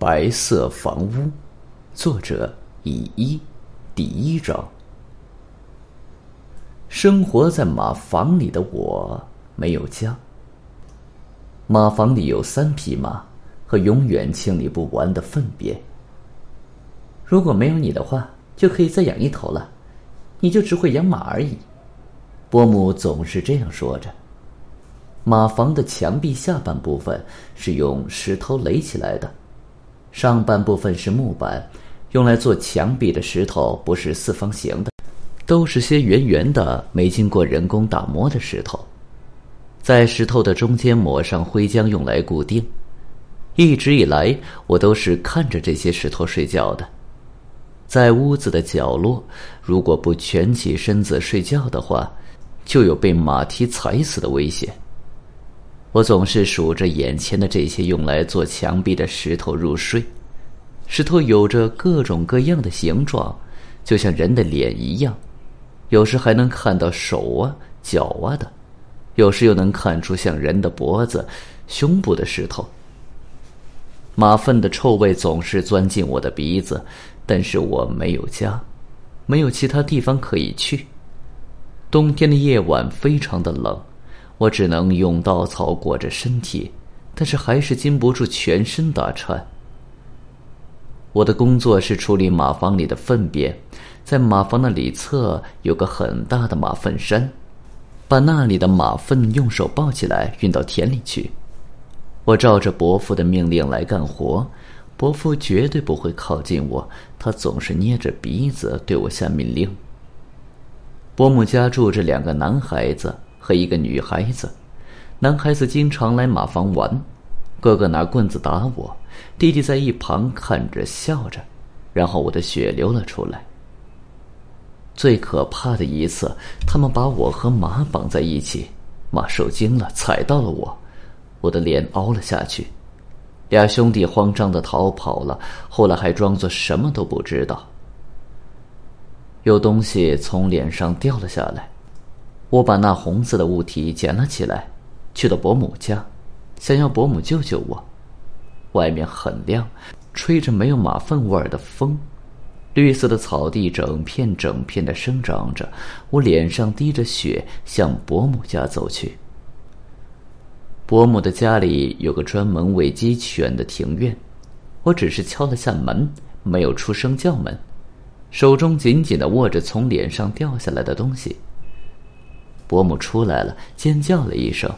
白色房屋，作者乙一，第一章。生活在马房里的我没有家。马房里有三匹马和永远清理不完的粪便。如果没有你的话，就可以再养一头了，你就只会养马而已。伯母总是这样说着。马房的墙壁下半部分是用石头垒起来的，上半部分是木板。用来做墙壁的石头不是四方形的，都是些圆圆的、没经过人工打磨的石头。在石头的中间抹上灰浆，用来固定。一直以来，我都是看着这些石头睡觉的。在屋子的角落，如果不蜷起身子睡觉的话，就有被马蹄踩死的危险。我总是数着眼前的这些用来做墙壁的石头入睡，石头有着各种各样的形状，就像人的脸一样，有时还能看到手啊、脚啊的，有时又能看出像人的脖子、胸部的石头。马粪的臭味总是钻进我的鼻子，但是我没有家，没有其他地方可以去。冬天的夜晚非常的冷。我只能用稻草裹着身体，但是还是禁不住全身打颤。我的工作是处理马房里的粪便，在马房的里侧有个很大的马粪山，把那里的马粪用手抱起来运到田里去。我照着伯父的命令来干活，伯父绝对不会靠近我，他总是捏着鼻子对我下命令。伯母家住着两个男孩子。和一个女孩子，男孩子经常来马房玩，哥哥拿棍子打我，弟弟在一旁看着笑着，然后我的血流了出来。最可怕的一次，他们把我和马绑在一起，马受惊了，踩到了我，我的脸凹了下去，俩兄弟慌张的逃跑了，后来还装作什么都不知道。有东西从脸上掉了下来。我把那红色的物体捡了起来，去到伯母家，想要伯母救救我。外面很亮，吹着没有马粪味儿的风，绿色的草地整片整片的生长着。我脸上滴着血，向伯母家走去。伯母的家里有个专门喂鸡犬的庭院，我只是敲了下门，没有出声叫门，手中紧紧的握着从脸上掉下来的东西。伯母出来了，尖叫了一声，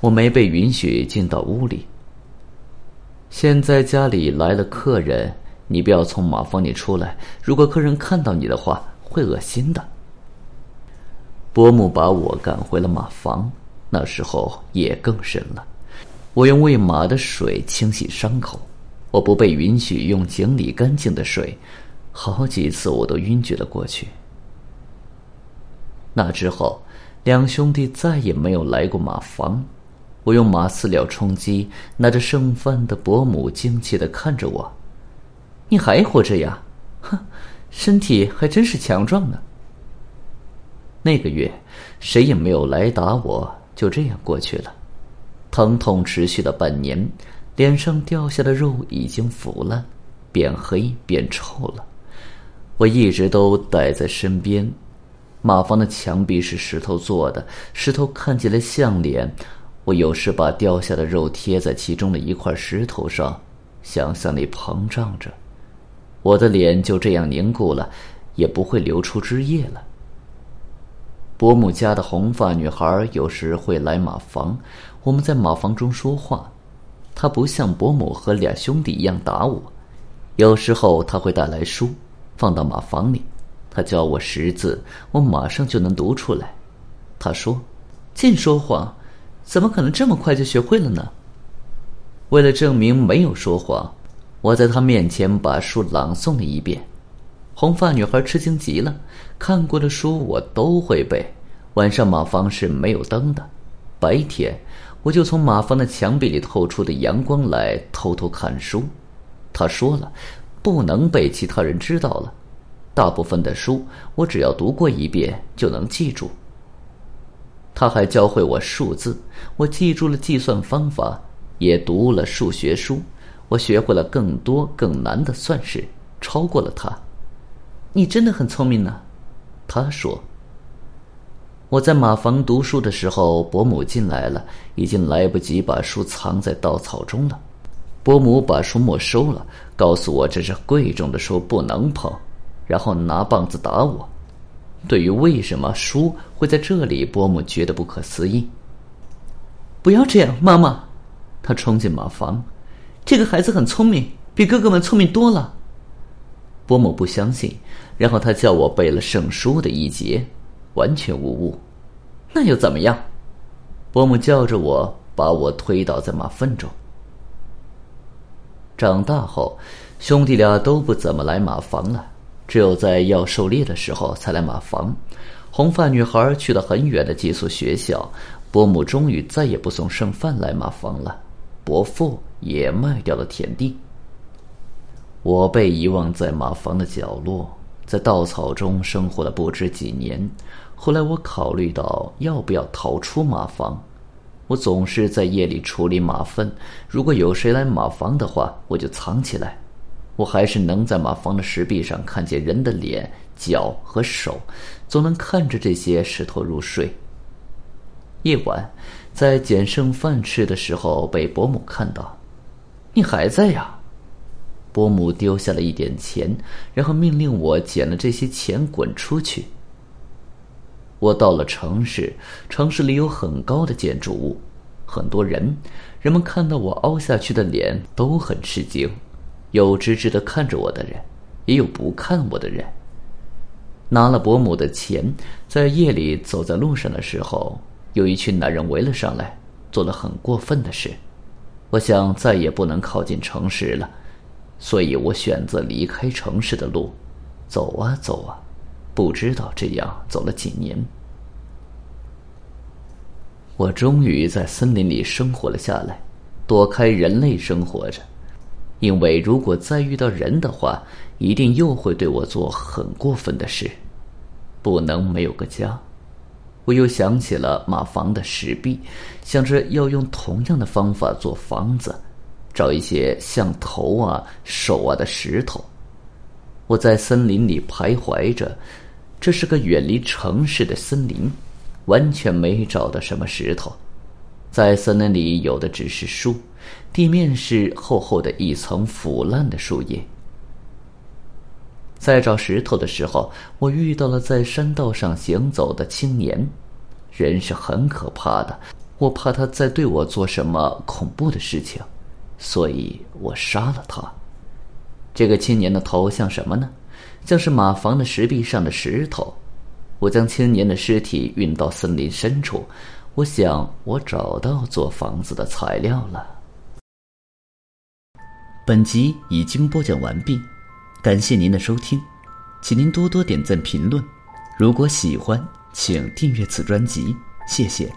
我没被允许进到屋里。现在家里来了客人，你不要从马房里出来。如果客人看到你的话，会恶心的。伯母把我赶回了马房，那时候夜更深了。我用喂马的水清洗伤口，我不被允许用井里干净的水，好几次我都晕厥了过去。那之后。两兄弟再也没有来过马房。我用马饲料充饥，拿着剩饭的伯母惊奇的看着我：“你还活着呀？哼，身体还真是强壮呢。”那个月，谁也没有来打我，就这样过去了。疼痛持续了半年，脸上掉下的肉已经腐烂，变黑变臭了。我一直都带在身边。马房的墙壁是石头做的，石头看起来像脸。我有时把掉下的肉贴在其中的一块石头上，想象里膨胀着，我的脸就这样凝固了，也不会流出汁液了。伯母家的红发女孩有时会来马房，我们在马房中说话。她不像伯母和俩兄弟一样打我，有时候她会带来书，放到马房里。他教我识字，我马上就能读出来。他说：“净说谎，怎么可能这么快就学会了呢？”为了证明没有说谎，我在他面前把书朗诵了一遍。红发女孩吃惊极了，看过的书我都会背。晚上马房是没有灯的，白天我就从马房的墙壁里透出的阳光来偷偷看书。他说了，不能被其他人知道了。大部分的书，我只要读过一遍就能记住。他还教会我数字，我记住了计算方法，也读了数学书。我学会了更多更难的算式，超过了他。你真的很聪明呢，他说。我在马房读书的时候，伯母进来了，已经来不及把书藏在稻草中了。伯母把书没收了，告诉我这是贵重的书，不能碰，然后拿棒子打我。对于为什么书会在这里，伯母觉得不可思议。不要这样，妈妈！他冲进马房，这个孩子很聪明，比哥哥们聪明多了。伯母不相信，然后他叫我背了圣书的一节。完全无误，那又怎么样？伯母叫着我，把我推倒在马粪中。长大后，兄弟俩都不怎么来马房了，只有在要狩猎的时候才来马房。红发女孩去了很远的寄宿学校，伯母终于再也不送剩饭来马房了。伯父也卖掉了田地。我被遗忘在马房的角落，在稻草中生活了不知几年。后来我考虑到要不要逃出马房，我总是在夜里处理马粪。如果有谁来马房的话，我就藏起来。我还是能在马房的石壁上看见人的脸、脚和手，总能看着这些石头入睡。夜晚，在捡剩饭吃的时候，被伯母看到。你还在呀？伯母丢下了一点钱，然后命令我捡了这些钱滚出去。我到了城市，城市里有很高的建筑物，很多人，人们看到我凹下去的脸都很吃惊，有直直的看着我的人，也有不看我的人。拿了伯母的钱，在夜里走在路上的时候，有一群男人围了上来，做了很过分的事。我想再也不能靠近城市了，所以我选择离开城市的路，走啊走啊。不知道这样走了几年，我终于在森林里生活了下来，躲开人类生活着。因为如果再遇到人的话，一定又会对我做很过分的事。不能没有个家。我又想起了马房的石壁，想着要用同样的方法做房子，找一些像头啊、手啊的石头。我在森林里徘徊着。这是个远离城市的森林，完全没找到什么石头。在森林里有的只是树，地面是厚厚的一层腐烂的树叶。在找石头的时候，我遇到了在山道上行走的青年。人是很可怕的，我怕他在对我做什么恐怖的事情，所以我杀了他。这个青年的头像什么呢？像是马房的石壁上的石头，我将青年的尸体运到森林深处。我想，我找到做房子的材料了。本集已经播讲完毕，感谢您的收听，请您多多点赞评论。如果喜欢，请订阅此专辑，谢谢。